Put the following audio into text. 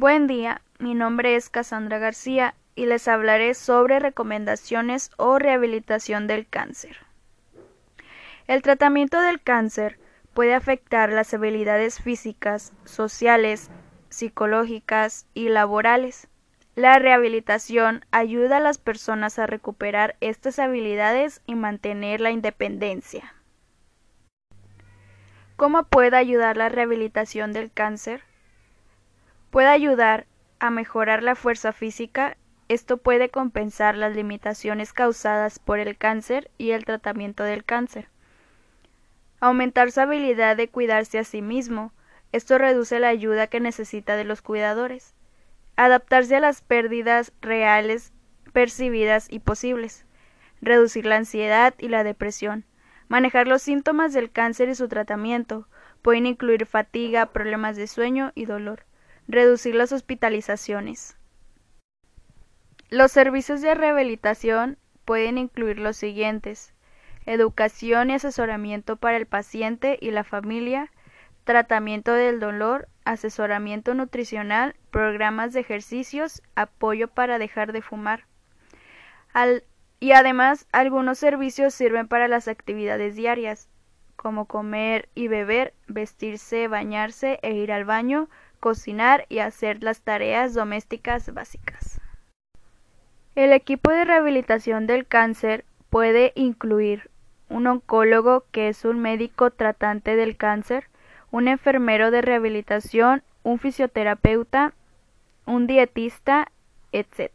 Buen día, mi nombre es Cassandra García y les hablaré sobre recomendaciones o rehabilitación del cáncer. El tratamiento del cáncer puede afectar las habilidades físicas, sociales, psicológicas y laborales. La rehabilitación ayuda a las personas a recuperar estas habilidades y mantener la independencia. ¿Cómo puede ayudar la rehabilitación del cáncer? Puede ayudar a mejorar la fuerza física, esto puede compensar las limitaciones causadas por el cáncer y el tratamiento del cáncer. Aumentar su habilidad de cuidarse a sí mismo, esto reduce la ayuda que necesita de los cuidadores. Adaptarse a las pérdidas reales, percibidas y posibles. Reducir la ansiedad y la depresión. Manejar los síntomas del cáncer y su tratamiento. Pueden incluir fatiga, problemas de sueño y dolor. Reducir las hospitalizaciones. Los servicios de rehabilitación pueden incluir los siguientes educación y asesoramiento para el paciente y la familia, tratamiento del dolor, asesoramiento nutricional, programas de ejercicios, apoyo para dejar de fumar. Y además algunos servicios sirven para las actividades diarias, como comer y beber, vestirse, bañarse e ir al baño, cocinar y hacer las tareas domésticas básicas. El equipo de rehabilitación del cáncer puede incluir un oncólogo que es un médico tratante del cáncer, un enfermero de rehabilitación, un fisioterapeuta, un dietista, etc.